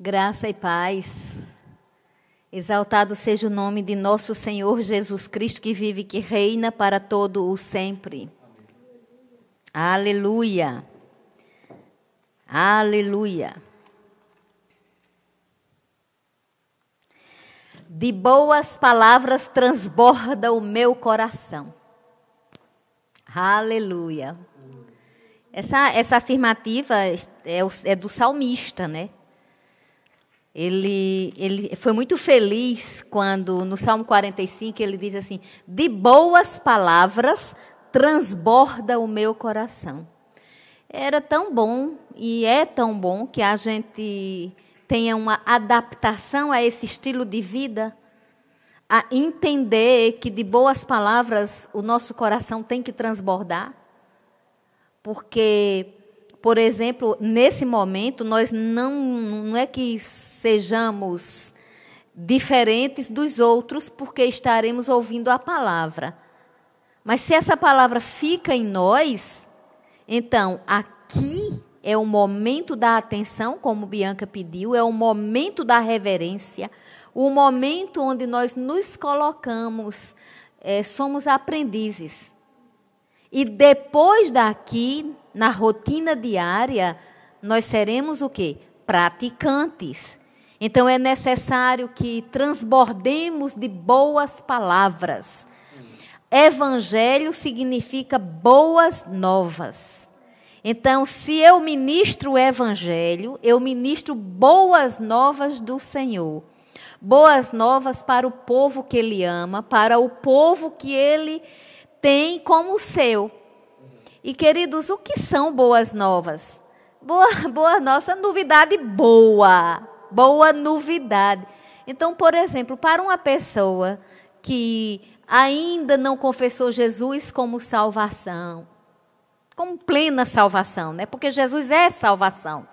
Graça e paz. Exaltado seja o nome de nosso Senhor Jesus Cristo, que vive e que reina para todo o sempre. Aleluia. Aleluia. De boas palavras transborda o meu coração. Aleluia. Essa, essa afirmativa é, é do salmista, né? Ele, ele foi muito feliz quando, no Salmo 45, ele diz assim: De boas palavras transborda o meu coração. Era tão bom e é tão bom que a gente tenha uma adaptação a esse estilo de vida, a entender que de boas palavras o nosso coração tem que transbordar. Porque, por exemplo, nesse momento, nós não, não é que sejamos diferentes dos outros, porque estaremos ouvindo a palavra. Mas se essa palavra fica em nós, então aqui é o momento da atenção, como Bianca pediu, é o momento da reverência, o momento onde nós nos colocamos, é, somos aprendizes. E depois daqui, na rotina diária, nós seremos o quê? Praticantes. Então é necessário que transbordemos de boas palavras. Evangelho significa boas novas. Então, se eu ministro o evangelho, eu ministro boas novas do Senhor. Boas novas para o povo que ele ama, para o povo que ele tem como seu. E queridos, o que são boas novas? Boa, boa nossa novidade boa boa novidade. Então, por exemplo, para uma pessoa que ainda não confessou Jesus como salvação, como plena salvação, né? Porque Jesus é salvação.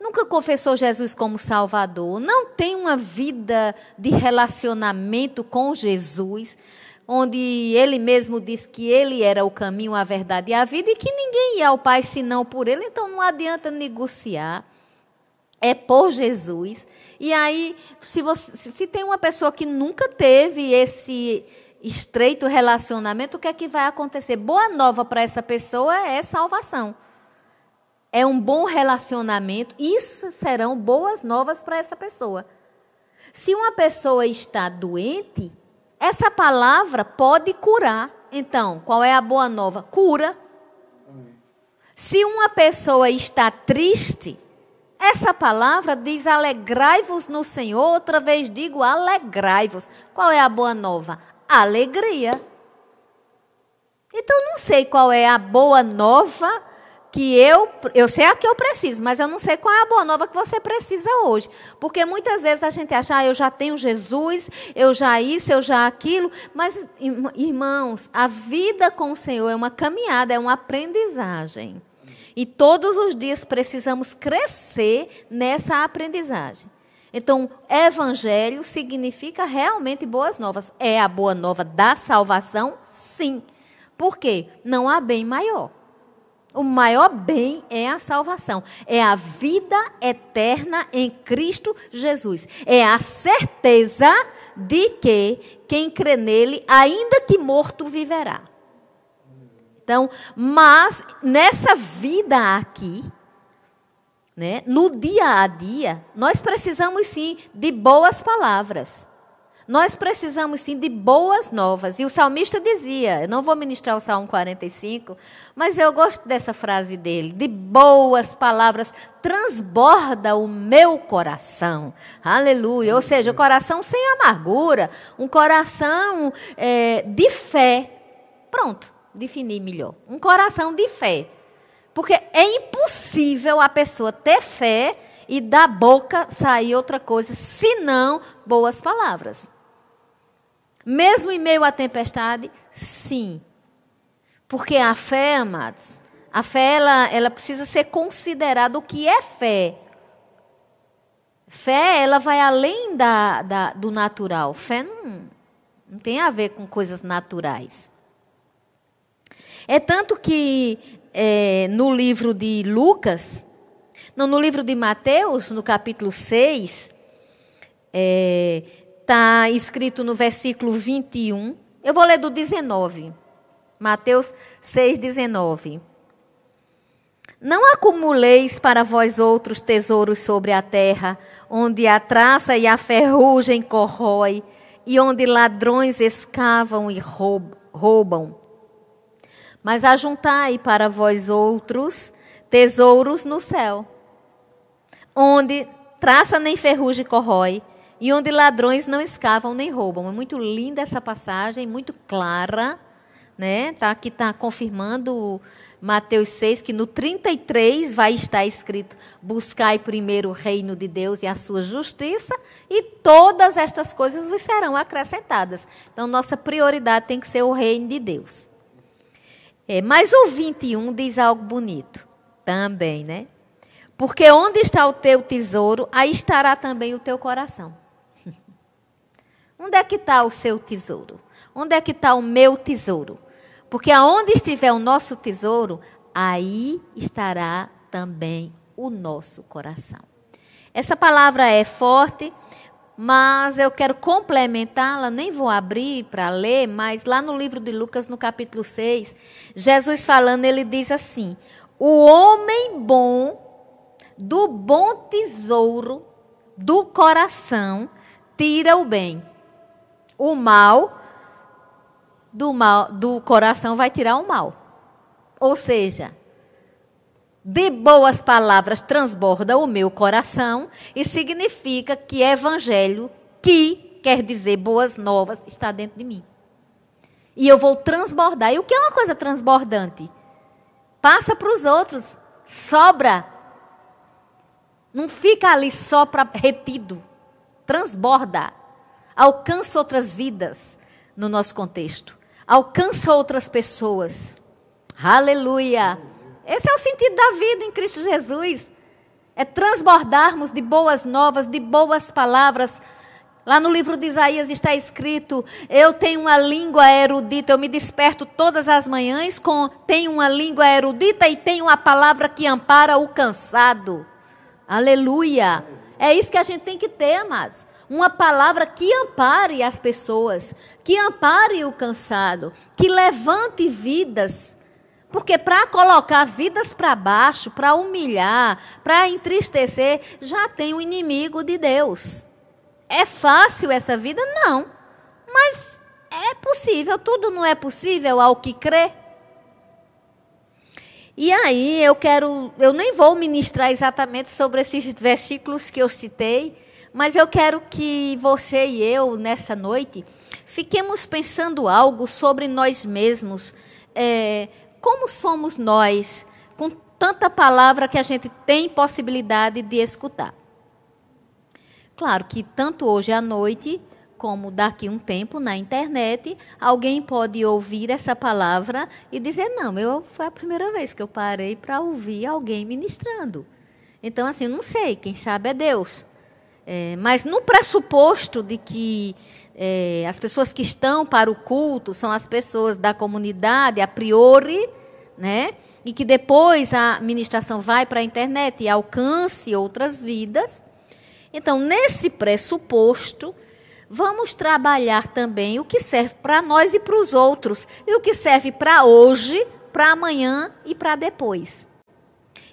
Nunca confessou Jesus como Salvador, não tem uma vida de relacionamento com Jesus, onde ele mesmo disse que ele era o caminho, a verdade e a vida e que ninguém ia ao Pai senão por ele, então não adianta negociar é por Jesus. E aí, se, você, se tem uma pessoa que nunca teve esse estreito relacionamento, o que é que vai acontecer? Boa nova para essa pessoa é salvação. É um bom relacionamento, isso serão boas novas para essa pessoa. Se uma pessoa está doente, essa palavra pode curar. Então, qual é a boa nova? Cura. Se uma pessoa está triste, essa palavra diz alegrai-vos no Senhor, outra vez digo alegrai-vos. Qual é a boa nova? Alegria. Então não sei qual é a boa nova que eu, eu sei a que eu preciso, mas eu não sei qual é a boa nova que você precisa hoje. Porque muitas vezes a gente acha, ah, eu já tenho Jesus, eu já isso, eu já aquilo. Mas, irmãos, a vida com o Senhor é uma caminhada, é uma aprendizagem. E todos os dias precisamos crescer nessa aprendizagem. Então, evangelho significa realmente boas novas. É a boa nova da salvação? Sim. Por quê? Não há bem maior. O maior bem é a salvação, é a vida eterna em Cristo Jesus. É a certeza de que quem crê nele, ainda que morto, viverá. Então, mas nessa vida aqui, né, no dia a dia, nós precisamos sim de boas palavras. Nós precisamos sim de boas novas. E o salmista dizia, eu não vou ministrar o Salmo 45, mas eu gosto dessa frase dele: de boas palavras transborda o meu coração. Aleluia. Ou seja, o coração sem amargura, um coração é, de fé. Pronto definir melhor. Um coração de fé. Porque é impossível a pessoa ter fé e da boca sair outra coisa, senão boas palavras. Mesmo em meio à tempestade, sim. Porque a fé, amados, a fé ela, ela precisa ser considerada o que é fé. Fé, ela vai além da, da, do natural. Fé não, não tem a ver com coisas naturais. É tanto que é, no livro de Lucas, No, no livro de Mateus, no capítulo 6, está é, tá escrito no versículo 21. Eu vou ler do 19. Mateus 6, 19. Não acumuleis para vós outros tesouros sobre a terra, onde a traça e a ferrugem corrói, e onde ladrões escavam e roubam. Mas ajuntai para vós outros tesouros no céu, onde traça nem ferrugem corrói, e onde ladrões não escavam nem roubam. É muito linda essa passagem, muito clara, né? Tá aqui está confirmando Mateus 6, que no 33 vai estar escrito: Buscai primeiro o reino de Deus e a sua justiça, e todas estas coisas vos serão acrescentadas. Então, nossa prioridade tem que ser o reino de Deus. É, mas o 21 diz algo bonito também, né? Porque onde está o teu tesouro, aí estará também o teu coração. onde é que está o seu tesouro? Onde é que está o meu tesouro? Porque aonde estiver o nosso tesouro, aí estará também o nosso coração. Essa palavra é forte, mas eu quero complementá-la, nem vou abrir para ler, mas lá no livro de Lucas, no capítulo 6, Jesus falando, ele diz assim: O homem bom, do bom tesouro do coração, tira o bem. O mal do, mal, do coração vai tirar o mal. Ou seja, de boas palavras transborda o meu coração e significa que evangelho, que quer dizer boas novas, está dentro de mim. E eu vou transbordar. E o que é uma coisa transbordante? Passa para os outros, sobra. Não fica ali só para retido. Transborda. Alcança outras vidas no nosso contexto alcança outras pessoas. Aleluia! Esse é o sentido da vida em Cristo Jesus. É transbordarmos de boas novas, de boas palavras. Lá no livro de Isaías está escrito: Eu tenho uma língua erudita, eu me desperto todas as manhãs com tenho uma língua erudita e tenho uma palavra que ampara o cansado. Aleluia! É isso que a gente tem que ter, amados uma palavra que ampare as pessoas, que ampare o cansado, que levante vidas. Porque para colocar vidas para baixo, para humilhar, para entristecer, já tem o inimigo de Deus. É fácil essa vida? Não. Mas é possível, tudo não é possível ao que crê. E aí eu quero, eu nem vou ministrar exatamente sobre esses versículos que eu citei, mas eu quero que você e eu, nessa noite, fiquemos pensando algo sobre nós mesmos. É, como somos nós, com tanta palavra que a gente tem possibilidade de escutar? Claro que tanto hoje à noite, como daqui um tempo na internet, alguém pode ouvir essa palavra e dizer: não, eu, foi a primeira vez que eu parei para ouvir alguém ministrando. Então, assim, não sei, quem sabe é Deus. É, mas no pressuposto de que é, as pessoas que estão para o culto são as pessoas da comunidade, a priori, né? E que depois a ministração vai para a internet e alcance outras vidas. Então, nesse pressuposto, vamos trabalhar também o que serve para nós e para os outros, e o que serve para hoje, para amanhã e para depois.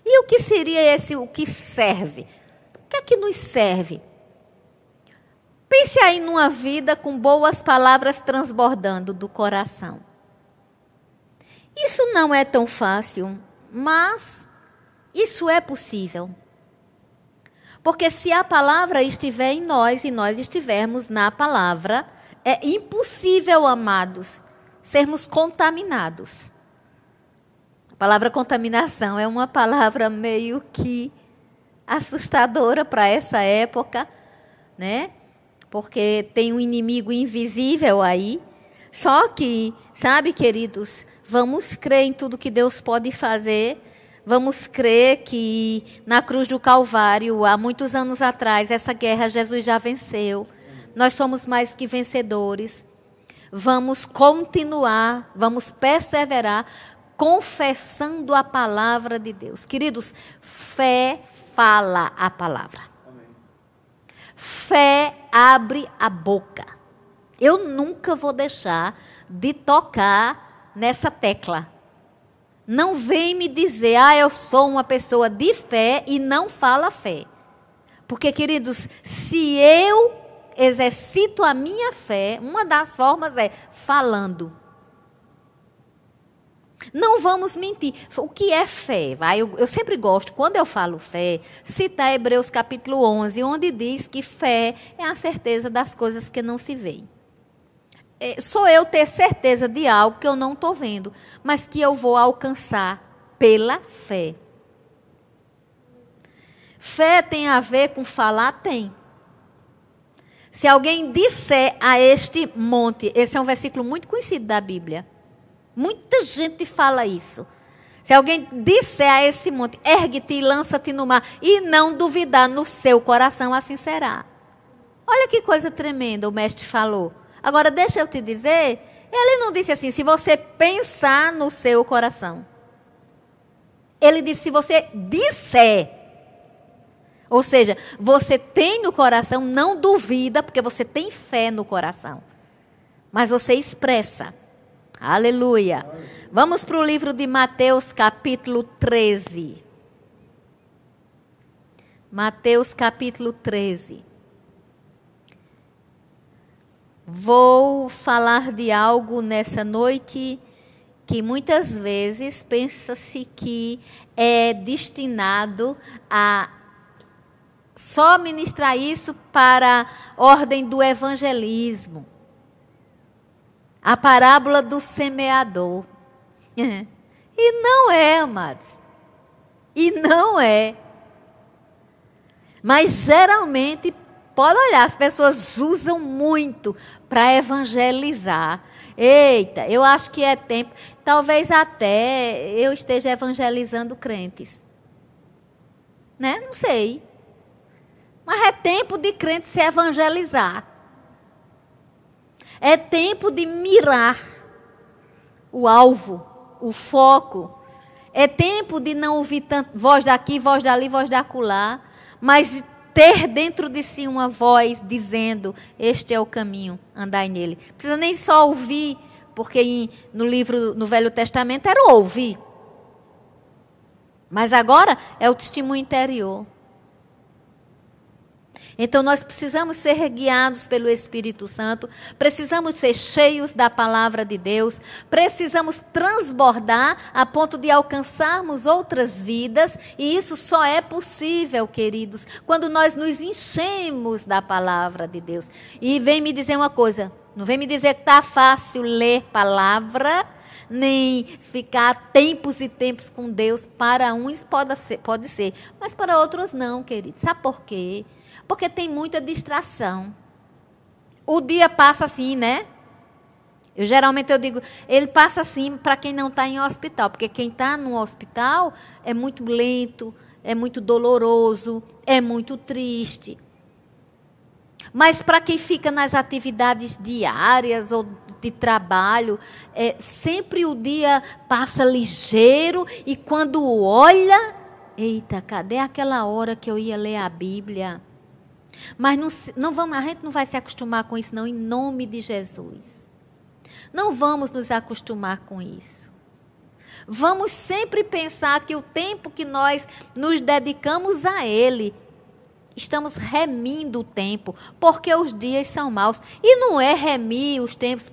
E o que seria esse o que serve? que é que nos serve? Pense aí numa vida com boas palavras transbordando do coração. Isso não é tão fácil, mas isso é possível. Porque se a palavra estiver em nós e nós estivermos na palavra, é impossível, amados, sermos contaminados. A palavra contaminação é uma palavra meio que assustadora para essa época, né? Porque tem um inimigo invisível aí. Só que, sabe, queridos, vamos crer em tudo que Deus pode fazer. Vamos crer que na cruz do Calvário, há muitos anos atrás, essa guerra Jesus já venceu. Nós somos mais que vencedores. Vamos continuar, vamos perseverar confessando a palavra de Deus. Queridos, fé fala a palavra. Fé abre a boca. Eu nunca vou deixar de tocar nessa tecla. Não vem me dizer, ah, eu sou uma pessoa de fé e não fala fé. Porque, queridos, se eu exercito a minha fé, uma das formas é falando. Não vamos mentir. O que é fé? Vai? Eu, eu, sempre gosto, quando eu falo fé, citar Hebreus capítulo 11, onde diz que fé é a certeza das coisas que não se veem. É, sou eu ter certeza de algo que eu não estou vendo, mas que eu vou alcançar pela fé. Fé tem a ver com falar? Tem. Se alguém disser a este monte, esse é um versículo muito conhecido da Bíblia. Muita gente fala isso. Se alguém disser a esse monte, ergue-te e lança-te no mar, e não duvidar no seu coração, assim será. Olha que coisa tremenda o mestre falou. Agora, deixa eu te dizer, ele não disse assim, se você pensar no seu coração. Ele disse, se você disser. Ou seja, você tem no coração, não duvida, porque você tem fé no coração. Mas você expressa. Aleluia. Vamos para o livro de Mateus, capítulo 13. Mateus, capítulo 13. Vou falar de algo nessa noite que muitas vezes pensa-se que é destinado a só ministrar isso para a ordem do evangelismo. A parábola do semeador. E não é, amados. E não é. Mas geralmente, pode olhar, as pessoas usam muito para evangelizar. Eita, eu acho que é tempo. Talvez até eu esteja evangelizando crentes. Né? Não sei. Mas é tempo de crente se evangelizar. É tempo de mirar o alvo, o foco. É tempo de não ouvir tanto, voz daqui, voz dali, voz da acolá, mas ter dentro de si uma voz dizendo: Este é o caminho, andai nele. Não precisa nem só ouvir, porque no livro, no Velho Testamento era ouvir. Mas agora é o testemunho interior. Então nós precisamos ser guiados pelo Espírito Santo, precisamos ser cheios da palavra de Deus, precisamos transbordar a ponto de alcançarmos outras vidas, e isso só é possível, queridos, quando nós nos enchemos da palavra de Deus. E vem me dizer uma coisa, não vem me dizer que está fácil ler palavra, nem ficar tempos e tempos com Deus. Para uns pode ser, pode ser, mas para outros não, queridos. Sabe por quê? Porque tem muita distração. O dia passa assim, né? Eu geralmente eu digo, ele passa assim para quem não está em hospital, porque quem está no hospital é muito lento, é muito doloroso, é muito triste. Mas para quem fica nas atividades diárias ou de trabalho, é, sempre o dia passa ligeiro e quando olha, eita, cadê aquela hora que eu ia ler a Bíblia? Mas não, não vamos, a gente não vai se acostumar com isso, não, em nome de Jesus. Não vamos nos acostumar com isso. Vamos sempre pensar que o tempo que nós nos dedicamos a Ele, estamos remindo o tempo, porque os dias são maus. E não é remir os tempos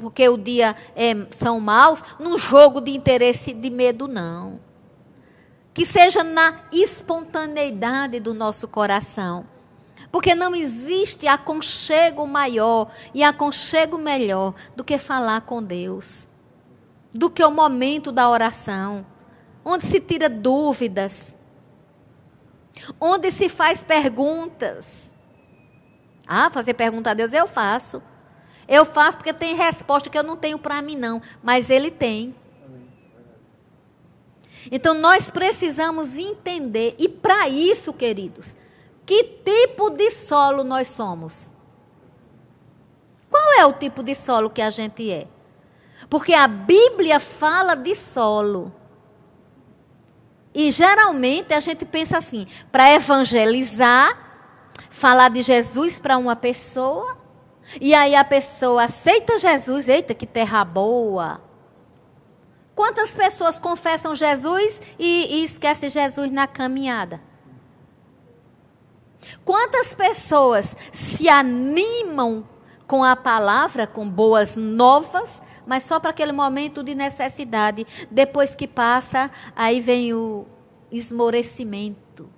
porque o dia é, são maus, num jogo de interesse de medo, não. Que seja na espontaneidade do nosso coração. Porque não existe aconchego maior e aconchego melhor do que falar com Deus. Do que o momento da oração, onde se tira dúvidas, onde se faz perguntas. Ah, fazer pergunta a Deus eu faço. Eu faço porque tem resposta que eu não tenho para mim, não. Mas Ele tem. Então nós precisamos entender, e para isso, queridos, que tipo de solo nós somos? Qual é o tipo de solo que a gente é? Porque a Bíblia fala de solo. E geralmente a gente pensa assim: para evangelizar, falar de Jesus para uma pessoa, e aí a pessoa aceita Jesus, eita, que terra boa. Quantas pessoas confessam Jesus e, e esquecem Jesus na caminhada? Quantas pessoas se animam com a palavra, com boas novas, mas só para aquele momento de necessidade. Depois que passa, aí vem o esmorecimento.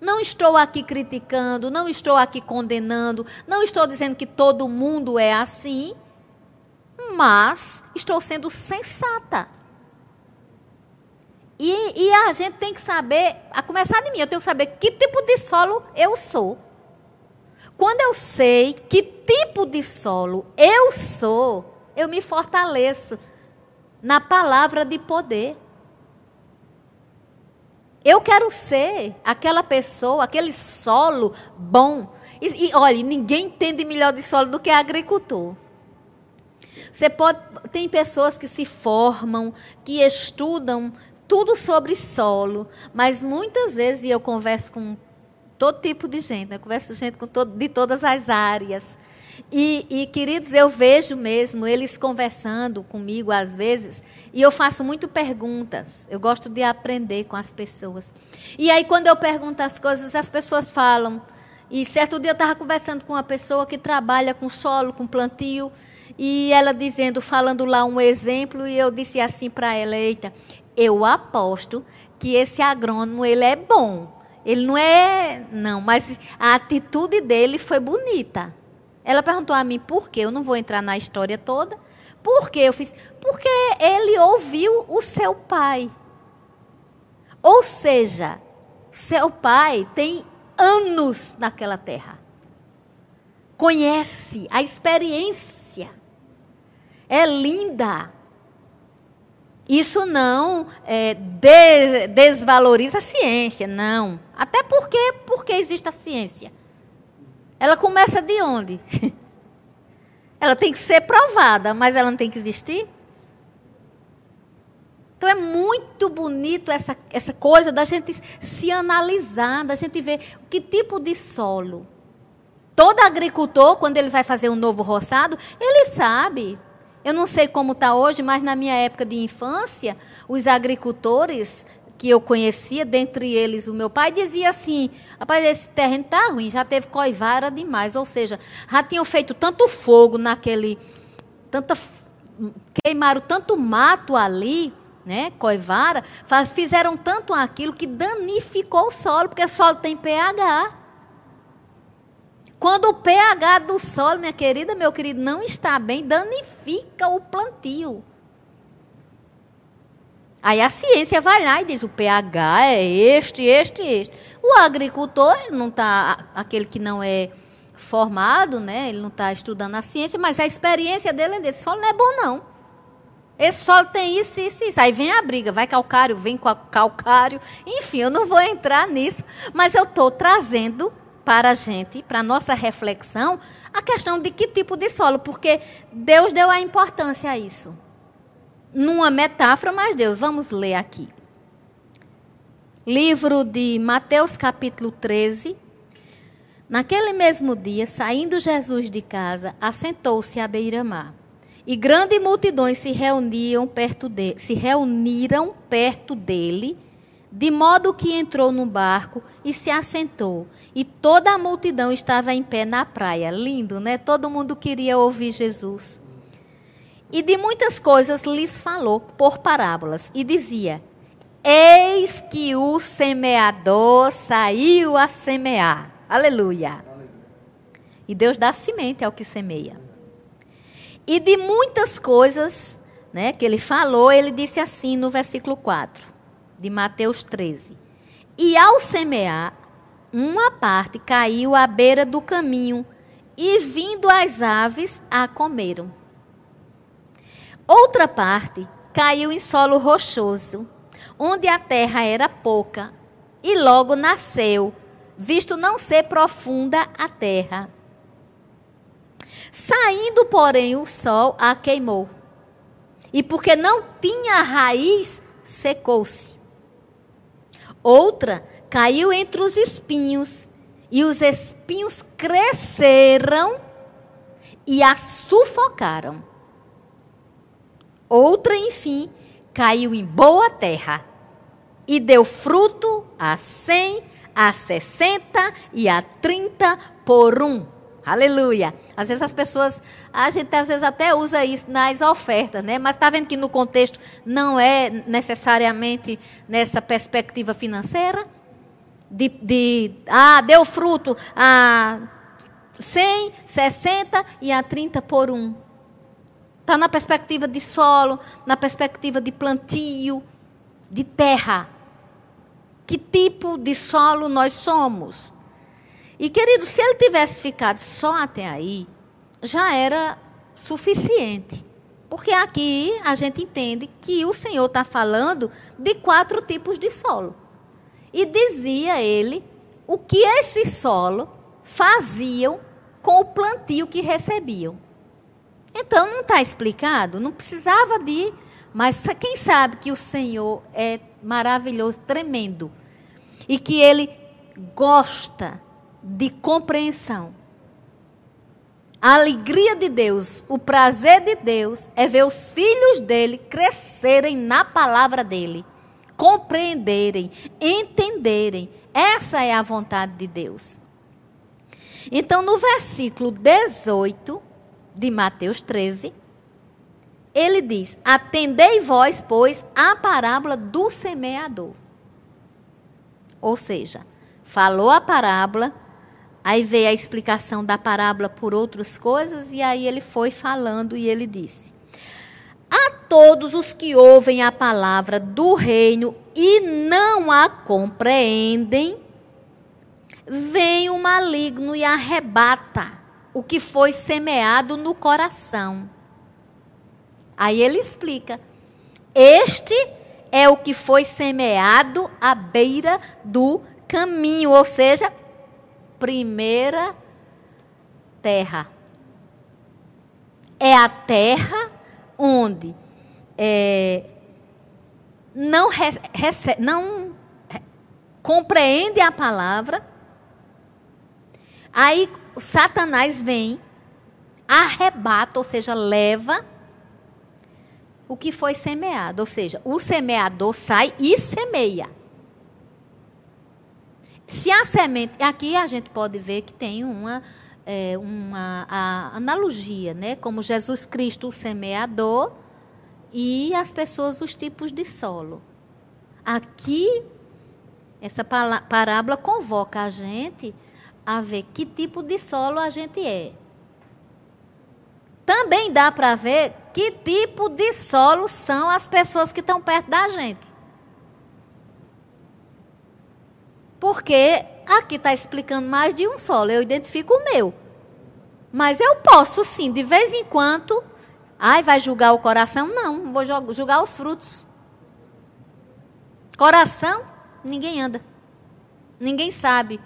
Não estou aqui criticando, não estou aqui condenando, não estou dizendo que todo mundo é assim, mas estou sendo sensata. E, e, a gente tem que saber, a começar de mim, eu tenho que saber que tipo de solo eu sou. Quando eu sei que tipo de solo eu sou, eu me fortaleço na palavra de poder. Eu quero ser aquela pessoa, aquele solo bom. E, e olha, ninguém entende melhor de solo do que agricultor. Você pode, tem pessoas que se formam, que estudam tudo sobre solo, mas muitas vezes, e eu converso com todo tipo de gente, né? eu converso com gente com todo, de todas as áreas. E, e, queridos, eu vejo mesmo eles conversando comigo às vezes, e eu faço muito perguntas. Eu gosto de aprender com as pessoas. E aí, quando eu pergunto as coisas, as pessoas falam. E certo dia eu estava conversando com uma pessoa que trabalha com solo, com plantio, e ela dizendo, falando lá um exemplo, e eu disse assim para ela: Eita, eu aposto que esse agrônomo ele é bom. Ele não é, não, mas a atitude dele foi bonita. Ela perguntou a mim por quê. Eu não vou entrar na história toda. Por que eu fiz? Porque ele ouviu o seu pai. Ou seja, seu pai tem anos naquela terra. Conhece a experiência. É linda. Isso não é, de, desvaloriza a ciência, não. Até porque, porque existe a ciência. Ela começa de onde? ela tem que ser provada, mas ela não tem que existir. Então é muito bonito essa, essa coisa da gente se analisar, da gente ver que tipo de solo. Todo agricultor, quando ele vai fazer um novo roçado, ele sabe eu não sei como está hoje, mas na minha época de infância, os agricultores que eu conhecia, dentre eles o meu pai, dizia assim: rapaz, esse terreno está ruim, já teve coivara demais. Ou seja, já tinham feito tanto fogo naquele. Tanta, queimaram tanto mato ali, né? Coivara, faz, fizeram tanto aquilo que danificou o solo, porque o solo tem pH. Quando o pH do solo, minha querida, meu querido, não está bem, danifica o plantio. Aí a ciência vai lá e diz: o pH é este, este, este. O agricultor, não está, aquele que não é formado, né? Ele não está estudando a ciência, mas a experiência dele é desse: solo não é bom, não. Esse solo tem isso, isso, isso. Aí vem a briga, vai calcário, vem calcário. Enfim, eu não vou entrar nisso, mas eu estou trazendo para a gente, para a nossa reflexão, a questão de que tipo de solo, porque Deus deu a importância a isso. Numa metáfora, mas Deus, vamos ler aqui. Livro de Mateus, capítulo 13. Naquele mesmo dia, saindo Jesus de casa, assentou-se à beira-mar. E grandes multidões se reuniam perto de, se reuniram perto dele de modo que entrou no barco e se assentou. E toda a multidão estava em pé na praia. Lindo, né? Todo mundo queria ouvir Jesus. E de muitas coisas lhes falou por parábolas. E dizia: Eis que o semeador saiu a semear. Aleluia. E Deus dá semente ao que semeia. E de muitas coisas né, que ele falou, ele disse assim no versículo 4 de Mateus 13. E ao semear, uma parte caiu à beira do caminho, e vindo as aves a comeram. Outra parte caiu em solo rochoso, onde a terra era pouca, e logo nasceu, visto não ser profunda a terra. Saindo, porém, o sol a queimou. E porque não tinha raiz, secou-se Outra caiu entre os espinhos, e os espinhos cresceram e a sufocaram. Outra, enfim, caiu em boa terra e deu fruto a cem, a sessenta e a trinta por um. Aleluia. Às vezes as pessoas, a gente às vezes até usa isso nas ofertas, né? Mas está vendo que no contexto não é necessariamente nessa perspectiva financeira? De, de ah, deu fruto a 100, 60 e a 30 por um. Está na perspectiva de solo, na perspectiva de plantio, de terra. Que tipo de solo nós somos? E, querido, se ele tivesse ficado só até aí, já era suficiente. Porque aqui a gente entende que o Senhor está falando de quatro tipos de solo. E dizia ele o que esse solo faziam com o plantio que recebiam. Então não está explicado, não precisava de. Mas quem sabe que o Senhor é maravilhoso, tremendo. E que Ele gosta de compreensão. A alegria de Deus, o prazer de Deus é ver os filhos dele crescerem na palavra dele, compreenderem, entenderem. Essa é a vontade de Deus. Então, no versículo 18 de Mateus 13, ele diz: Atendei vós, pois, a parábola do semeador. Ou seja, falou a parábola, aí veio a explicação da parábola por outras coisas, e aí ele foi falando e ele disse: todos os que ouvem a palavra do reino e não a compreendem, vem o maligno e arrebata o que foi semeado no coração. Aí ele explica: Este é o que foi semeado à beira do caminho, ou seja, primeira terra. É a terra onde é, não, recebe, não compreende a palavra Aí Satanás vem, arrebata, ou seja, leva o que foi semeado. Ou seja, o semeador sai e semeia. Se a semente. Aqui a gente pode ver que tem uma, é, uma analogia, né? Como Jesus Cristo, o semeador, e as pessoas, os tipos de solo. Aqui, essa parábola convoca a gente a ver que tipo de solo a gente é. Também dá para ver que tipo de solo são as pessoas que estão perto da gente. Porque aqui está explicando mais de um solo, eu identifico o meu. Mas eu posso sim, de vez em quando. Ai, vai julgar o coração? Não, vou julgar os frutos. Coração, ninguém anda. Ninguém sabe.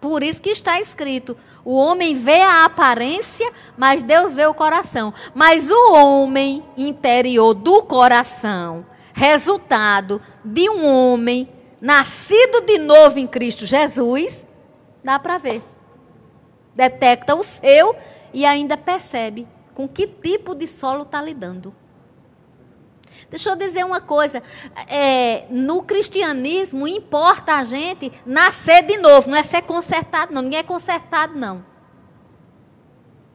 Por isso que está escrito: o homem vê a aparência, mas Deus vê o coração. Mas o homem interior do coração, resultado de um homem nascido de novo em Cristo Jesus, dá para ver. Detecta o seu e ainda percebe com que tipo de solo está lidando. Deixa eu dizer uma coisa. É, no cristianismo, importa a gente nascer de novo. Não é ser consertado, não. Ninguém é consertado, não.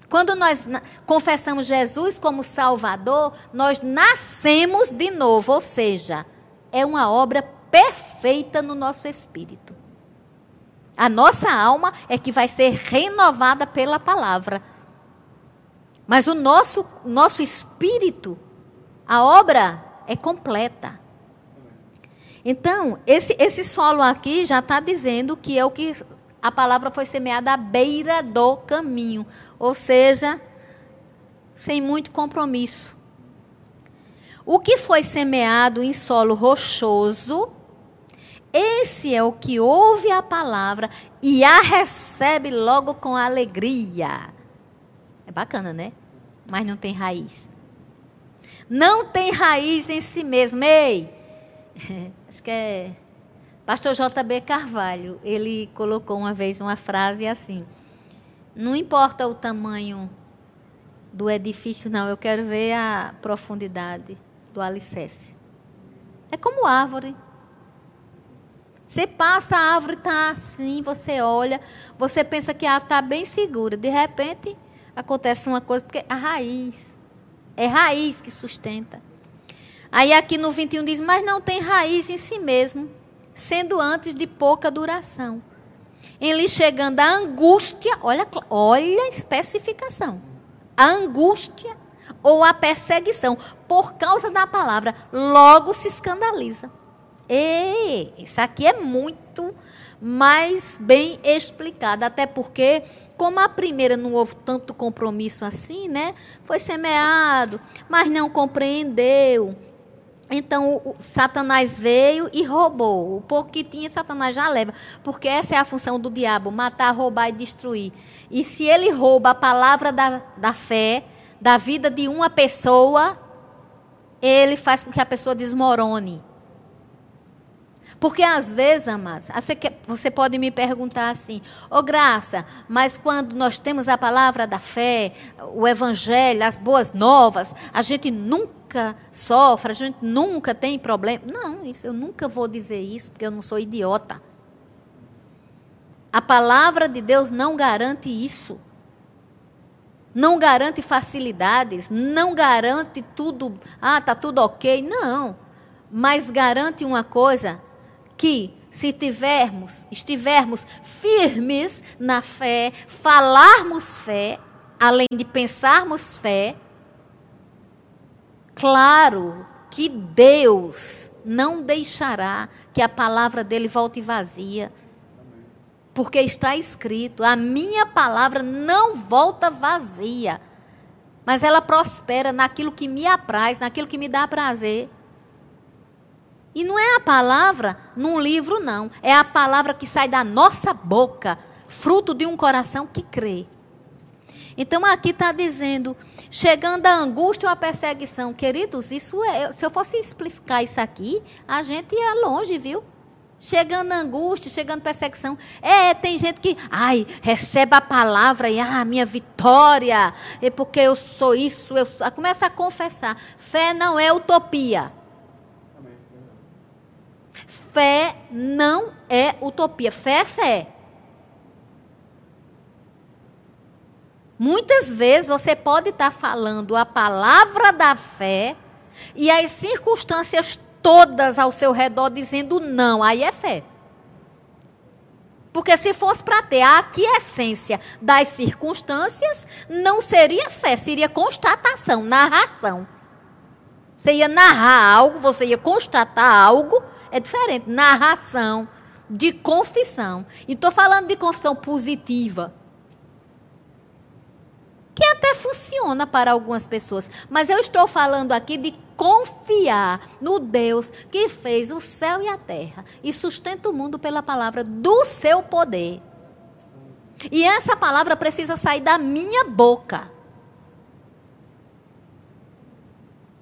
Quando nós confessamos Jesus como Salvador, nós nascemos de novo. Ou seja, é uma obra perfeita no nosso espírito. A nossa alma é que vai ser renovada pela palavra. Mas o nosso, nosso espírito a obra é completa. Então, esse, esse solo aqui já está dizendo que é o que a palavra foi semeada à beira do caminho, ou seja, sem muito compromisso. O que foi semeado em solo rochoso, esse é o que ouve a palavra e a recebe logo com alegria. Bacana, né? Mas não tem raiz não tem raiz em si mesmo. Ei, acho que é Pastor JB Carvalho, ele colocou uma vez uma frase assim: Não importa o tamanho do edifício, não, eu quero ver a profundidade do alicerce. É como árvore. Você passa, a árvore está assim, você olha, você pensa que a árvore está bem segura. De repente, acontece uma coisa, porque a raiz. É raiz que sustenta. Aí aqui no 21 diz, mas não tem raiz em si mesmo, sendo antes de pouca duração. Em lhe chegando a angústia, olha, olha a especificação. A angústia ou a perseguição por causa da palavra, logo se escandaliza. E isso aqui é muito mais bem explicado, até porque como a primeira não houve tanto compromisso assim, né? Foi semeado, mas não compreendeu. Então, Satanás veio e roubou. O pouco que tinha, Satanás já leva. Porque essa é a função do diabo: matar, roubar e destruir. E se ele rouba a palavra da, da fé, da vida de uma pessoa, ele faz com que a pessoa desmorone. Porque às vezes, amados, você, quer, você pode me perguntar assim, ô oh, Graça, mas quando nós temos a palavra da fé, o evangelho, as boas novas, a gente nunca sofre, a gente nunca tem problema. Não, isso eu nunca vou dizer isso, porque eu não sou idiota. A palavra de Deus não garante isso. Não garante facilidades, não garante tudo, ah, tá tudo ok. Não. Mas garante uma coisa, que se tivermos, estivermos firmes na fé, falarmos fé, além de pensarmos fé, claro que Deus não deixará que a palavra dele volte vazia. Porque está escrito: a minha palavra não volta vazia, mas ela prospera naquilo que me apraz, naquilo que me dá prazer. E não é a palavra num livro, não. É a palavra que sai da nossa boca, fruto de um coração que crê. Então aqui está dizendo, chegando a angústia ou a perseguição. Queridos, isso é. Se eu fosse explicar isso aqui, a gente ia longe, viu? Chegando a angústia, chegando a perseguição. É, tem gente que, ai, recebe a palavra e, ah, minha vitória, é porque eu sou isso, eu sou. Começa a confessar. Fé não é utopia. Fé não é utopia. Fé é fé. Muitas vezes você pode estar falando a palavra da fé e as circunstâncias todas ao seu redor dizendo não. Aí é fé. Porque se fosse para ter a aquiescência das circunstâncias, não seria fé, seria constatação, narração. Você ia narrar algo, você ia constatar algo é diferente. Narração de confissão. E estou falando de confissão positiva. Que até funciona para algumas pessoas. Mas eu estou falando aqui de confiar no Deus que fez o céu e a terra e sustenta o mundo pela palavra do seu poder. E essa palavra precisa sair da minha boca.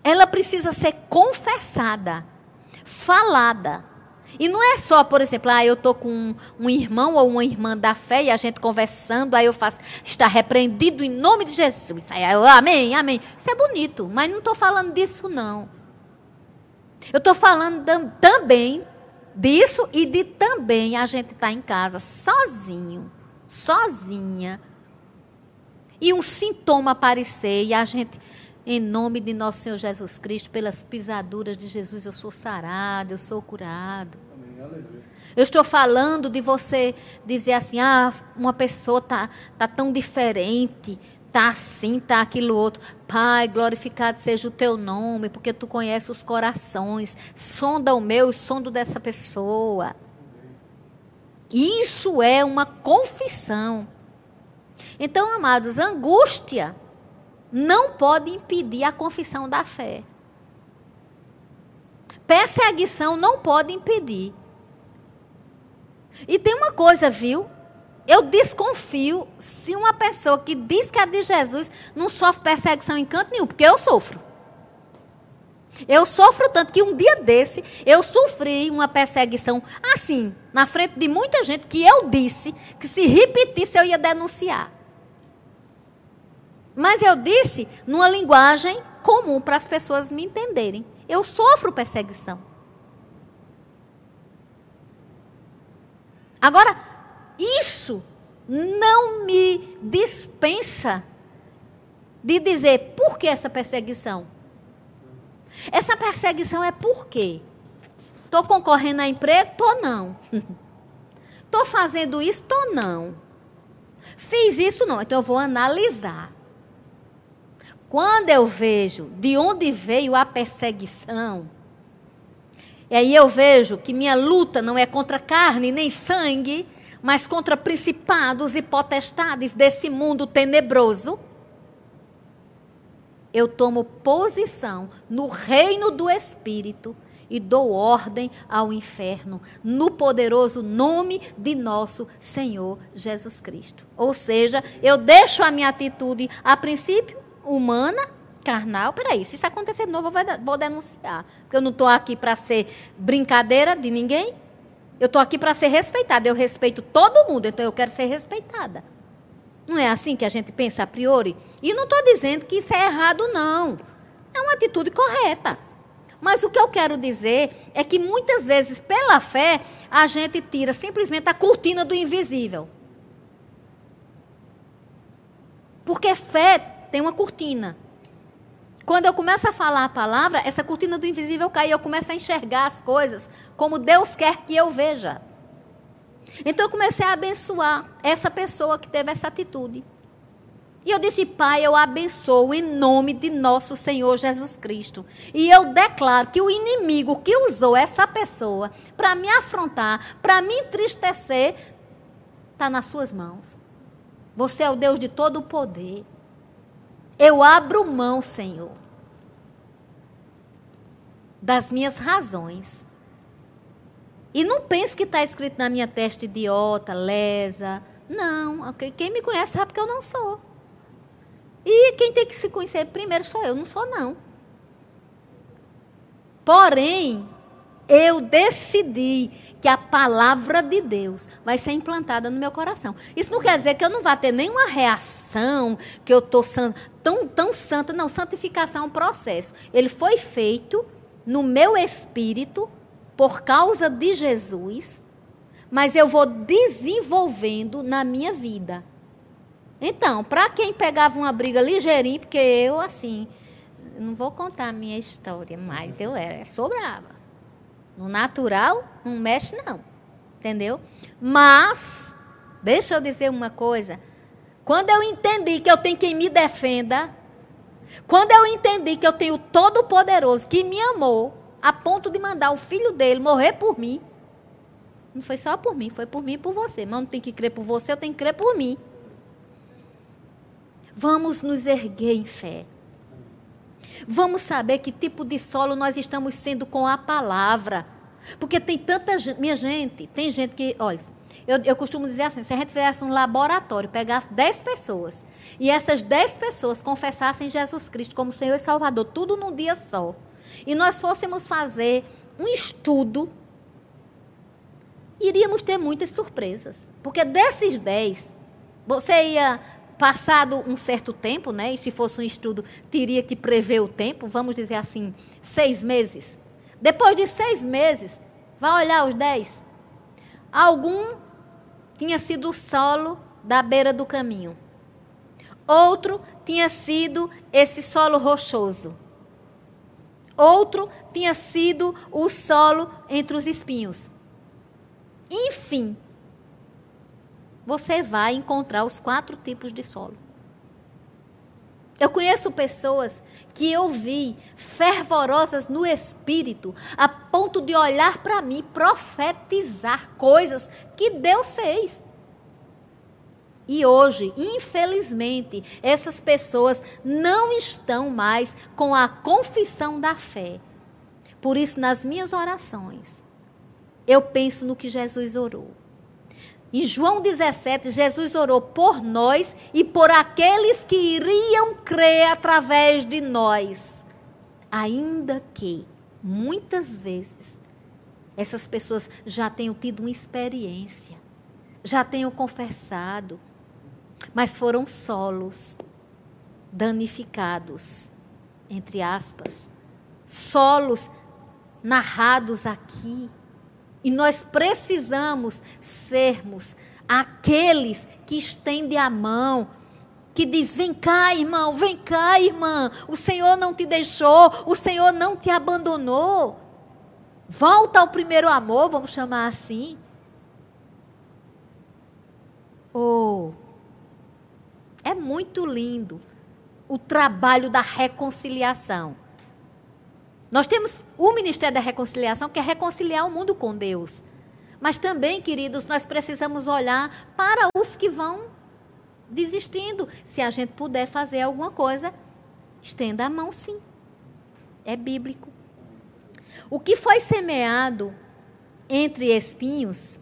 Ela precisa ser confessada falada. E não é só, por exemplo, ah, eu estou com um, um, irmão ou uma irmã da fé e a gente conversando, aí eu faço, está repreendido em nome de Jesus. Aí eu, amém, amém. Isso é bonito, mas não estou falando disso, não. Eu estou falando também disso e de também a gente estar tá em casa sozinho, sozinha. E um sintoma aparecer e a gente em nome de nosso Senhor Jesus Cristo, pelas pisaduras de Jesus, eu sou sarado, eu sou curado. Eu estou falando de você dizer assim: ah, uma pessoa tá, tá tão diferente, tá assim, tá aquilo outro. Pai, glorificado seja o teu nome, porque tu conheces os corações. Sonda o meu e sonda dessa pessoa. Isso é uma confissão. Então, amados, angústia não pode impedir a confissão da fé. Perseguição não pode impedir. E tem uma coisa, viu? Eu desconfio se uma pessoa que diz que é de Jesus não sofre perseguição em canto nenhum, porque eu sofro. Eu sofro tanto que um dia desse eu sofri uma perseguição assim, na frente de muita gente, que eu disse que se repetisse eu ia denunciar. Mas eu disse numa linguagem comum para as pessoas me entenderem. Eu sofro perseguição. Agora, isso não me dispensa de dizer por que essa perseguição. Essa perseguição é por quê? Estou concorrendo a emprego? Estou não. Estou fazendo isso? Estou não. Fiz isso não, então eu vou analisar. Quando eu vejo de onde veio a perseguição, e aí eu vejo que minha luta não é contra carne nem sangue, mas contra principados e potestades desse mundo tenebroso. Eu tomo posição no reino do Espírito e dou ordem ao inferno, no poderoso nome de nosso Senhor Jesus Cristo. Ou seja, eu deixo a minha atitude, a princípio, humana, carnal. Peraí, se isso acontecer de novo, eu vou denunciar. Porque eu não estou aqui para ser brincadeira de ninguém. Eu estou aqui para ser respeitada. Eu respeito todo mundo, então eu quero ser respeitada. Não é assim que a gente pensa a priori? E não estou dizendo que isso é errado, não. É uma atitude correta. Mas o que eu quero dizer é que muitas vezes, pela fé, a gente tira simplesmente a cortina do invisível. Porque fé tem uma cortina. Quando eu começo a falar a palavra, essa cortina do invisível cai e eu começo a enxergar as coisas como Deus quer que eu veja. Então eu comecei a abençoar essa pessoa que teve essa atitude. E eu disse, Pai, eu abençoo em nome de nosso Senhor Jesus Cristo. E eu declaro que o inimigo que usou essa pessoa para me afrontar, para me entristecer, está nas suas mãos. Você é o Deus de todo o poder. Eu abro mão, Senhor, das minhas razões e não pense que está escrito na minha testa idiota, lesa. Não, quem me conhece sabe que eu não sou. E quem tem que se conhecer primeiro sou eu, não sou não. Porém, eu decidi que a palavra de Deus vai ser implantada no meu coração. Isso não quer dizer que eu não vá ter nenhuma reação, que eu estou tão, tão santa. Não, santificação é um processo. Ele foi feito no meu espírito por causa de Jesus, mas eu vou desenvolvendo na minha vida. Então, para quem pegava uma briga ligeirinho, porque eu, assim, não vou contar a minha história, mas eu era, sou brava. No natural, não mexe, não. Entendeu? Mas, deixa eu dizer uma coisa. Quando eu entendi que eu tenho quem me defenda, quando eu entendi que eu tenho Todo-Poderoso que me amou, a ponto de mandar o filho dele morrer por mim. Não foi só por mim, foi por mim e por você. Mas não tem que crer por você, eu tenho que crer por mim. Vamos nos erguer em fé. Vamos saber que tipo de solo nós estamos sendo com a palavra. Porque tem tanta gente, minha gente, tem gente que, olha, eu, eu costumo dizer assim, se a gente fizesse um laboratório, pegasse 10 pessoas, e essas 10 pessoas confessassem Jesus Cristo como Senhor e Salvador, tudo num dia só, e nós fôssemos fazer um estudo, iríamos ter muitas surpresas. Porque desses dez, você ia, passado um certo tempo, né? E se fosse um estudo, teria que prever o tempo, vamos dizer assim, seis meses. Depois de seis meses, vai olhar os dez. Algum tinha sido solo da beira do caminho. Outro tinha sido esse solo rochoso. Outro tinha sido o solo entre os espinhos. Enfim, você vai encontrar os quatro tipos de solo. Eu conheço pessoas que eu vi fervorosas no espírito, a ponto de olhar para mim, profetizar coisas que Deus fez. E hoje, infelizmente, essas pessoas não estão mais com a confissão da fé. Por isso, nas minhas orações, eu penso no que Jesus orou. Em João 17, Jesus orou por nós e por aqueles que iriam crer através de nós. Ainda que, muitas vezes, essas pessoas já tenham tido uma experiência, já tenham confessado, mas foram solos, danificados, entre aspas, solos narrados aqui. E nós precisamos sermos aqueles que estendem a mão, que diz: Vem cá, irmão, vem cá, irmã. O Senhor não te deixou, o Senhor não te abandonou. Volta ao primeiro amor, vamos chamar assim. Oh, é muito lindo o trabalho da reconciliação. Nós temos o Ministério da Reconciliação, que é reconciliar o mundo com Deus. Mas também, queridos, nós precisamos olhar para os que vão desistindo. Se a gente puder fazer alguma coisa, estenda a mão, sim. É bíblico. O que foi semeado entre espinhos,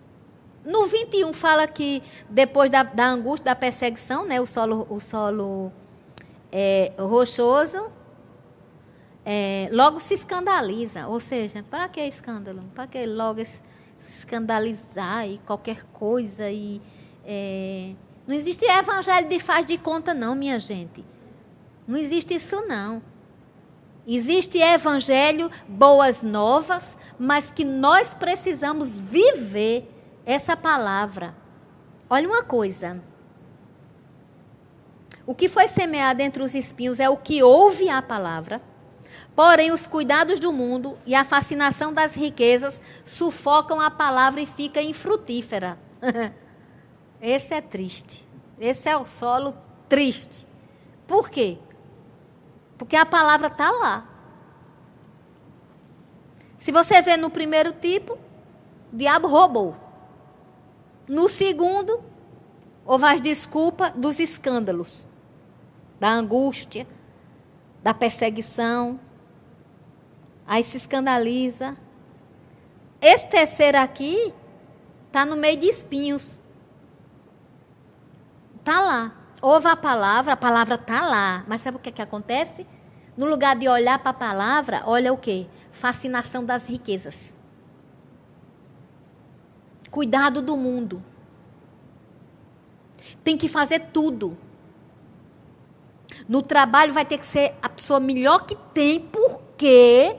no 21 fala que depois da, da angústia, da perseguição, né, o solo, o solo é, rochoso, é, logo se escandaliza. Ou seja, para que escândalo? Para que logo se escandalizar e qualquer coisa? E, é, não existe evangelho de faz de conta, não, minha gente. Não existe isso, não. Existe evangelho, boas novas, mas que nós precisamos viver essa palavra. Olha uma coisa. O que foi semeado entre os espinhos é o que ouve a palavra. Porém, os cuidados do mundo e a fascinação das riquezas sufocam a palavra e fica infrutífera. Esse é triste. Esse é o solo triste. Por quê? Porque a palavra está lá. Se você vê no primeiro tipo, o diabo roubou. No segundo, houve as desculpas dos escândalos, da angústia, da perseguição. Aí se escandaliza. Esse terceiro aqui está no meio de espinhos. Está lá. Ouve a palavra, a palavra está lá. Mas sabe o que, é que acontece? No lugar de olhar para a palavra, olha o quê? Fascinação das riquezas. Cuidado do mundo. Tem que fazer tudo. No trabalho vai ter que ser a pessoa melhor que tem, porque.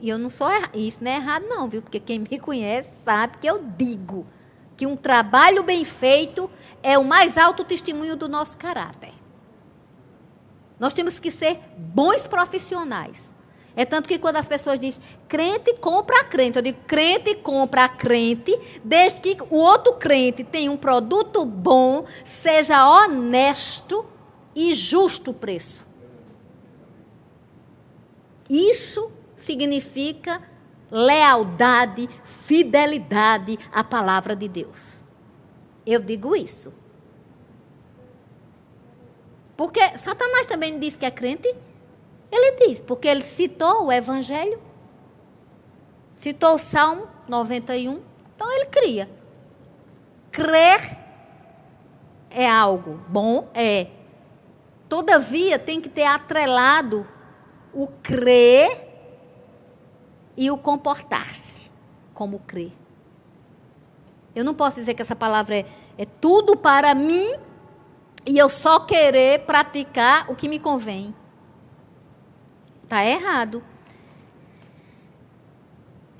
E eu não sou Isso não é errado, não, viu? Porque quem me conhece sabe que eu digo que um trabalho bem feito é o mais alto testemunho do nosso caráter. Nós temos que ser bons profissionais. É tanto que quando as pessoas dizem crente compra crente, eu digo crente compra crente, desde que o outro crente tenha um produto bom, seja honesto e justo o preço. Isso significa lealdade, fidelidade à palavra de Deus. Eu digo isso. Porque Satanás também diz que é crente. Ele diz, porque ele citou o Evangelho, citou o Salmo 91, então ele cria. Crer é algo bom, é. Todavia, tem que ter atrelado o crer e o comportar-se como crer. Eu não posso dizer que essa palavra é, é tudo para mim e eu só querer praticar o que me convém. Está errado.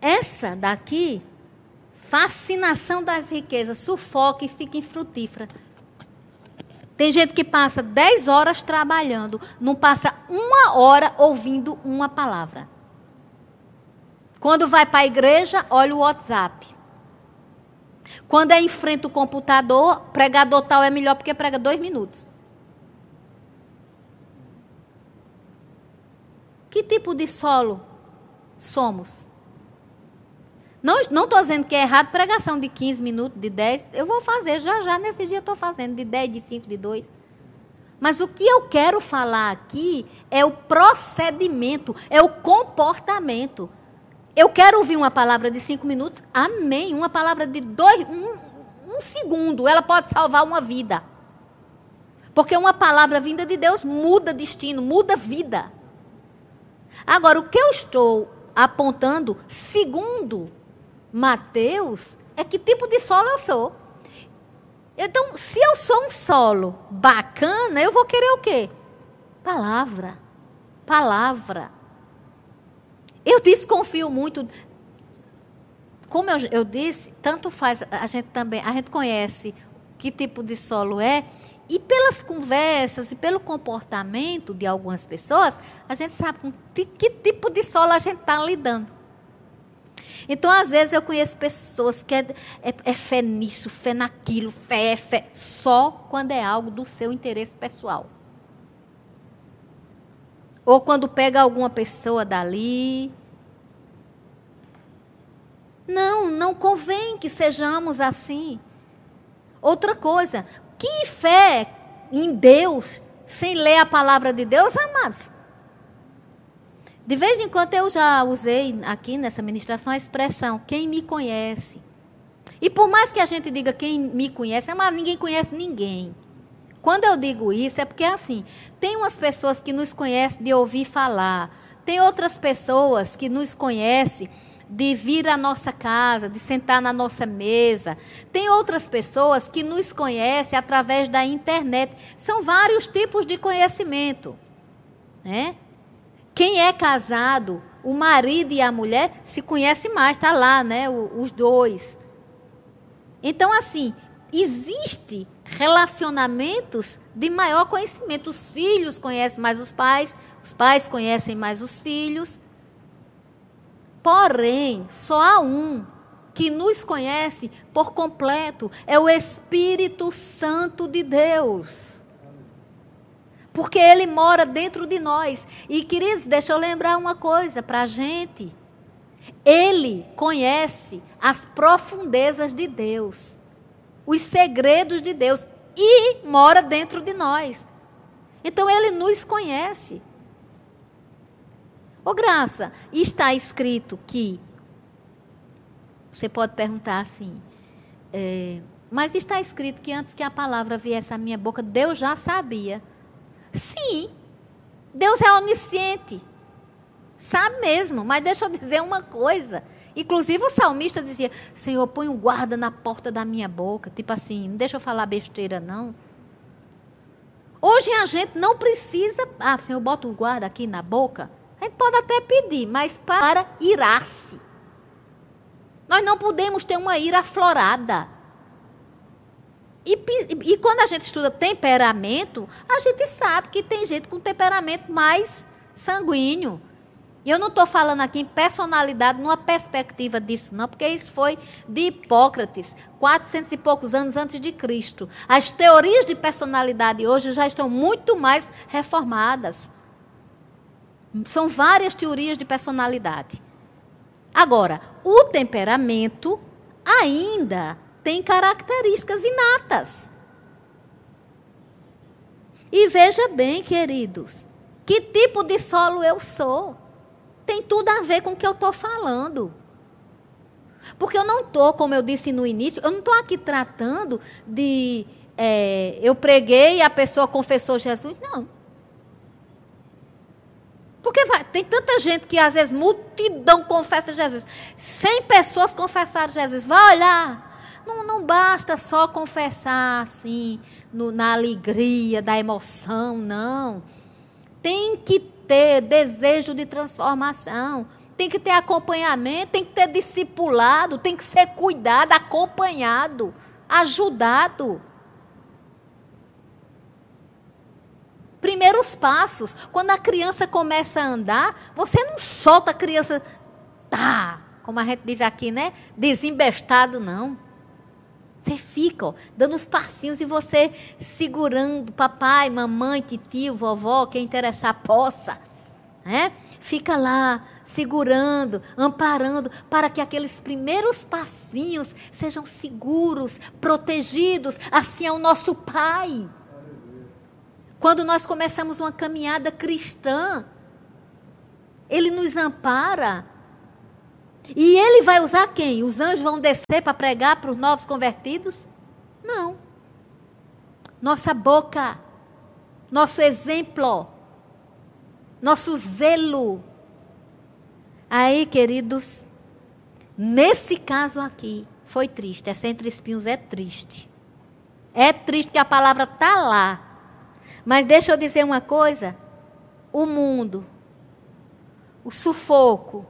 Essa daqui, fascinação das riquezas, sufoca e fica infrutífera. Tem gente que passa 10 horas trabalhando, não passa uma hora ouvindo uma palavra. Quando vai para a igreja, olha o WhatsApp. Quando é enfrenta o computador, pregador tal é melhor porque prega dois minutos. Que tipo de solo somos? Não estou dizendo que é errado pregação de 15 minutos, de 10. Eu vou fazer já já, nesse dia estou fazendo, de 10, de 5, de 2. Mas o que eu quero falar aqui é o procedimento, é o comportamento. Eu quero ouvir uma palavra de cinco minutos, amém. Uma palavra de dois, um, um segundo, ela pode salvar uma vida. Porque uma palavra vinda de Deus muda destino, muda vida. Agora, o que eu estou apontando, segundo Mateus, é que tipo de solo eu sou. Então, se eu sou um solo bacana, eu vou querer o quê? Palavra. Palavra. Eu desconfio muito. Como eu, eu disse, tanto faz, a gente também, a gente conhece que tipo de solo é, e pelas conversas e pelo comportamento de algumas pessoas, a gente sabe com que tipo de solo a gente está lidando. Então, às vezes, eu conheço pessoas que é, é, é fé nisso, fé naquilo, fé é fé, só quando é algo do seu interesse pessoal. Ou quando pega alguma pessoa dali. Não, não convém que sejamos assim. Outra coisa, que fé em Deus sem ler a palavra de Deus, amados? De vez em quando eu já usei aqui nessa ministração a expressão quem me conhece. E por mais que a gente diga quem me conhece, mas ninguém conhece ninguém. Quando eu digo isso, é porque assim: tem umas pessoas que nos conhecem de ouvir falar, tem outras pessoas que nos conhecem de vir à nossa casa, de sentar na nossa mesa. Tem outras pessoas que nos conhecem através da internet. São vários tipos de conhecimento. Né? Quem é casado, o marido e a mulher se conhecem mais, está lá, né? os dois. Então, assim, existe relacionamentos de maior conhecimento. Os filhos conhecem mais os pais, os pais conhecem mais os filhos. Porém, só há um que nos conhece por completo, é o Espírito Santo de Deus. Porque ele mora dentro de nós. E, queridos, deixa eu lembrar uma coisa para a gente. Ele conhece as profundezas de Deus, os segredos de Deus, e mora dentro de nós. Então, ele nos conhece. Ô Graça, está escrito que. Você pode perguntar assim. É, mas está escrito que antes que a palavra viesse à minha boca, Deus já sabia. Sim, Deus é onisciente. Sabe mesmo, mas deixa eu dizer uma coisa. Inclusive o salmista dizia: Senhor, põe um guarda na porta da minha boca. Tipo assim, não deixa eu falar besteira, não. Hoje a gente não precisa. Ah, Senhor, bota um guarda aqui na boca. A gente pode até pedir, mas para irar-se. Nós não podemos ter uma ira aflorada. E, e, quando a gente estuda temperamento, a gente sabe que tem gente com temperamento mais sanguíneo. E eu não estou falando aqui em personalidade, numa perspectiva disso, não, porque isso foi de Hipócrates, 400 e poucos anos antes de Cristo. As teorias de personalidade hoje já estão muito mais reformadas. São várias teorias de personalidade. Agora, o temperamento ainda tem características inatas. E veja bem, queridos, que tipo de solo eu sou. Tem tudo a ver com o que eu estou falando. Porque eu não estou, como eu disse no início, eu não estou aqui tratando de. É, eu preguei e a pessoa confessou Jesus. Não. Porque vai, tem tanta gente que às vezes multidão confessa Jesus. Cem pessoas confessaram Jesus. Vai olhar. Não, não basta só confessar assim, no, na alegria, da emoção, não. Tem que ter desejo de transformação. Tem que ter acompanhamento, tem que ter discipulado, tem que ser cuidado, acompanhado, ajudado. primeiros passos. Quando a criança começa a andar, você não solta a criança, tá, como a gente diz aqui, né? Desembestado, não. Você fica ó, dando os passinhos e você segurando papai, mamãe, tio, vovó, quem interessar possa. Né? Fica lá, segurando, amparando, para que aqueles primeiros passinhos sejam seguros, protegidos. Assim é o nosso Pai. Quando nós começamos uma caminhada cristã, Ele nos ampara. E Ele vai usar quem? Os anjos vão descer para pregar para os novos convertidos? Não. Nossa boca, nosso exemplo, nosso zelo Aí, queridos, nesse caso aqui, foi triste. Essa entre espinhos é triste. É triste que a palavra está lá. Mas deixa eu dizer uma coisa: o mundo, o sufoco,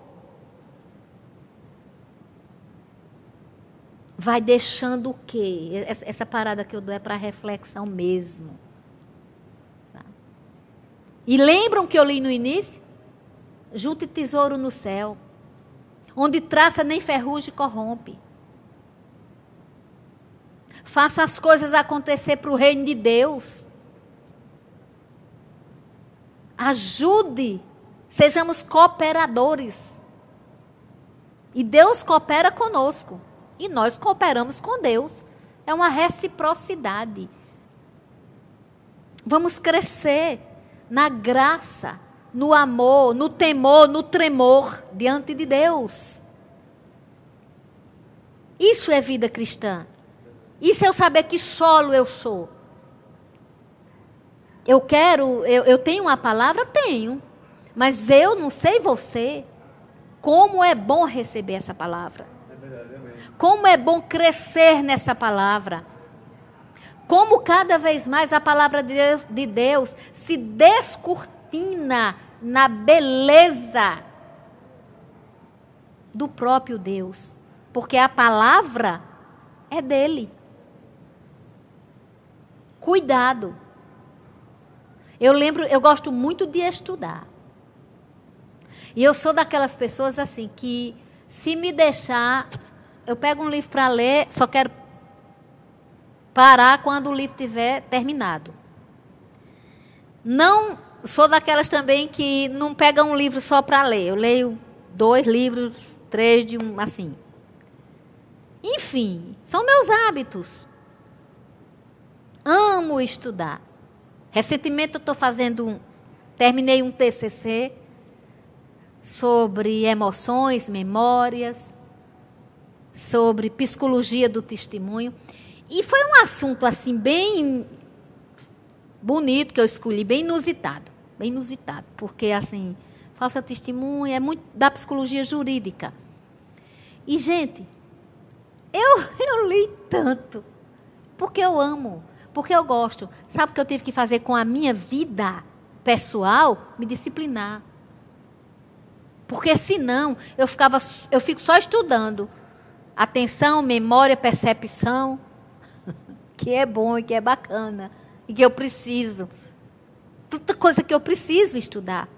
vai deixando o quê? Essa parada que eu dou é para reflexão mesmo. E lembram que eu li no início? Junte tesouro no céu, onde traça nem ferrugem corrompe. Faça as coisas acontecer para o reino de Deus. Ajude, sejamos cooperadores. E Deus coopera conosco. E nós cooperamos com Deus. É uma reciprocidade. Vamos crescer na graça, no amor, no temor, no tremor diante de Deus. Isso é vida cristã. Isso é eu saber que solo eu sou. Eu quero, eu, eu tenho uma palavra? Tenho. Mas eu não sei você. Como é bom receber essa palavra. Como é bom crescer nessa palavra. Como cada vez mais a palavra de Deus, de Deus se descortina na beleza do próprio Deus. Porque a palavra é dele. Cuidado. Eu lembro, eu gosto muito de estudar. E eu sou daquelas pessoas assim que se me deixar eu pego um livro para ler, só quero parar quando o livro tiver terminado. Não sou daquelas também que não pega um livro só para ler. Eu leio dois livros, três de um, assim. Enfim, são meus hábitos. Amo estudar. Recentemente eu estou fazendo um, terminei um TCC sobre emoções, memórias sobre psicologia do testemunho. E foi um assunto assim bem bonito que eu escolhi, bem inusitado, bem inusitado, porque assim, falsa testemunha é muito da psicologia jurídica. E gente, eu eu li tanto, porque eu amo, porque eu gosto. Sabe o que eu tive que fazer com a minha vida pessoal? Me disciplinar. Porque senão eu ficava eu fico só estudando atenção, memória, percepção, que é bom e que é bacana, e que eu preciso. Tanta coisa que eu preciso estudar.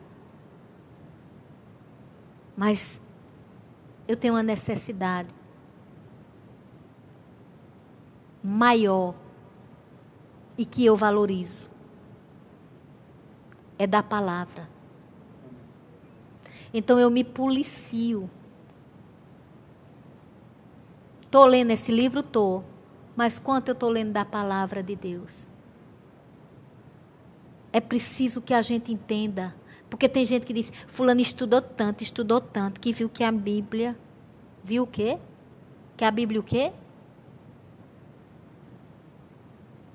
Mas eu tenho uma necessidade maior e que eu valorizo. É da palavra. Então eu me policio Estou lendo esse livro? Estou. Mas quanto eu estou lendo da palavra de Deus? É preciso que a gente entenda. Porque tem gente que diz, fulano estudou tanto, estudou tanto, que viu que a Bíblia... Viu o quê? Que a Bíblia o quê?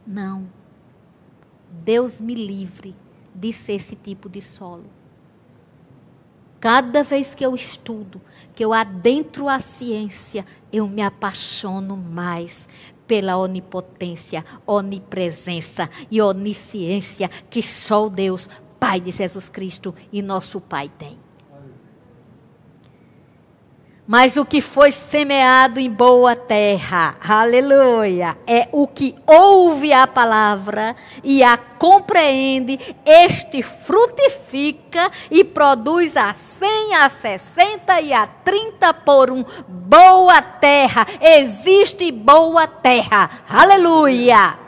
Não. Deus me livre de ser esse tipo de solo. Cada vez que eu estudo, que eu adentro a ciência, eu me apaixono mais pela onipotência, onipresença e onisciência que só o Deus, Pai de Jesus Cristo e nosso Pai tem. Mas o que foi semeado em boa terra, aleluia, é o que ouve a palavra e a compreende, este frutifica e produz a cem, a sessenta e a trinta por um. Boa terra, existe boa terra, aleluia.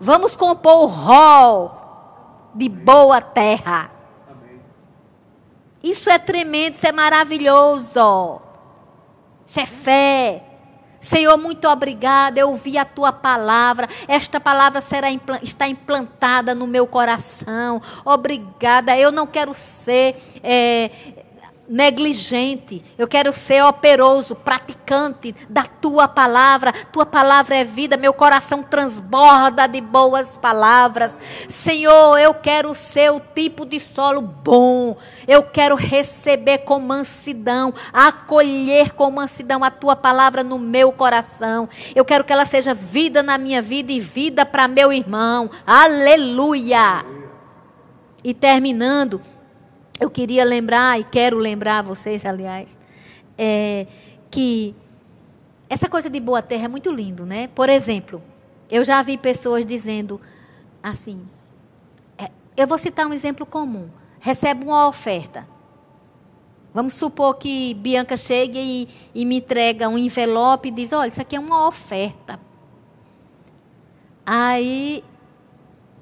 Vamos compor o rol de boa terra. Isso é tremendo, isso é maravilhoso. Isso é fé. Senhor, muito obrigada. Eu ouvi a tua palavra. Esta palavra será está implantada no meu coração. Obrigada. Eu não quero ser é, negligente, eu quero ser operoso, praticante da tua palavra. Tua palavra é vida, meu coração transborda de boas palavras. Senhor, eu quero ser o tipo de solo bom. Eu quero receber com mansidão, acolher com mansidão a tua palavra no meu coração. Eu quero que ela seja vida na minha vida e vida para meu irmão. Aleluia! E terminando, eu queria lembrar, e quero lembrar vocês, aliás, é, que essa coisa de boa terra é muito lindo, né? Por exemplo, eu já vi pessoas dizendo assim, é, eu vou citar um exemplo comum. Recebe uma oferta. Vamos supor que Bianca chegue e, e me entrega um envelope e diz, olha, isso aqui é uma oferta. Aí,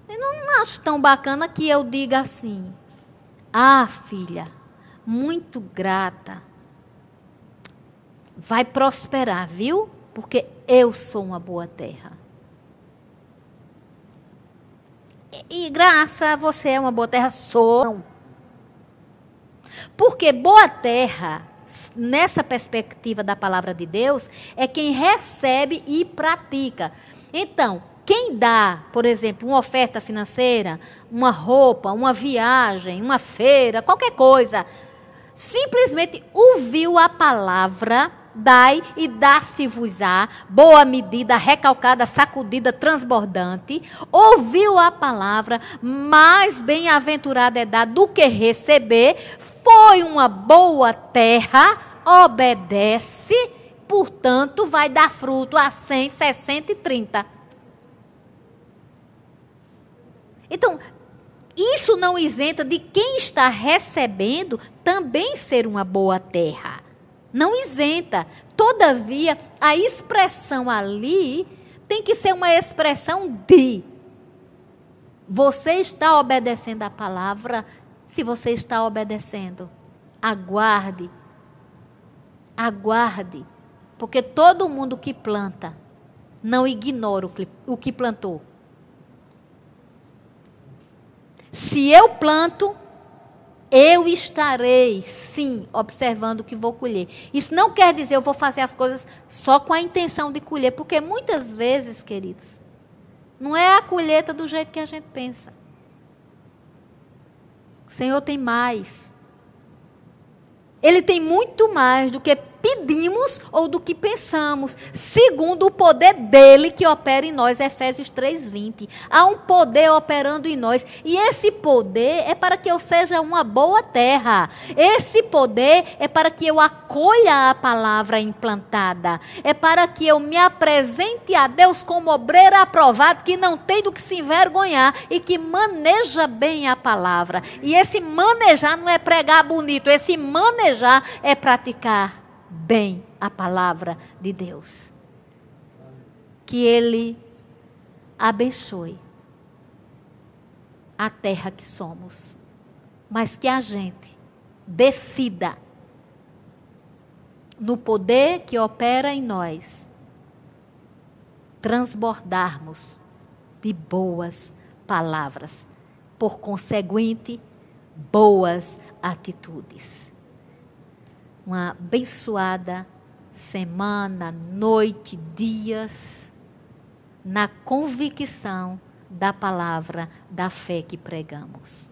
eu não acho tão bacana que eu diga assim, ah, filha, muito grata. Vai prosperar, viu? Porque eu sou uma boa terra. E, e graça, você é uma boa terra, sou. Porque boa terra, nessa perspectiva da palavra de Deus, é quem recebe e pratica. Então, quem dá, por exemplo, uma oferta financeira, uma roupa, uma viagem, uma feira, qualquer coisa, simplesmente ouviu a palavra, dai e dá-se-vos-á, boa medida, recalcada, sacudida, transbordante, ouviu a palavra, mais bem-aventurado é dar do que receber, foi uma boa terra, obedece, portanto, vai dar fruto a 100, 60 e 30. Então, isso não isenta de quem está recebendo também ser uma boa terra. Não isenta. Todavia, a expressão ali tem que ser uma expressão de. Você está obedecendo a palavra? Se você está obedecendo, aguarde. Aguarde. Porque todo mundo que planta não ignora o que, plantou. Se eu planto, eu estarei, sim, observando o que vou colher. Isso não quer dizer eu vou fazer as coisas só com a intenção de colher, porque muitas vezes, queridos, não é a colheita do jeito que a gente pensa. O Senhor tem mais. Ele tem muito mais do que pedimos ou do que pensamos, segundo o poder dele que opera em nós, Efésios 3:20. Há um poder operando em nós, e esse poder é para que eu seja uma boa terra. Esse poder é para que eu acolha a palavra implantada. É para que eu me apresente a Deus como obreiro aprovado que não tem do que se envergonhar e que maneja bem a palavra. E esse manejar não é pregar bonito, esse manejar é praticar bem a palavra de Deus. Que Ele abençoe a terra que somos, mas que a gente decida no poder que opera em nós transbordarmos de boas palavras, por conseguinte, boas atitudes uma abençoada semana, noite, dias, na convicção da palavra da fé que pregamos.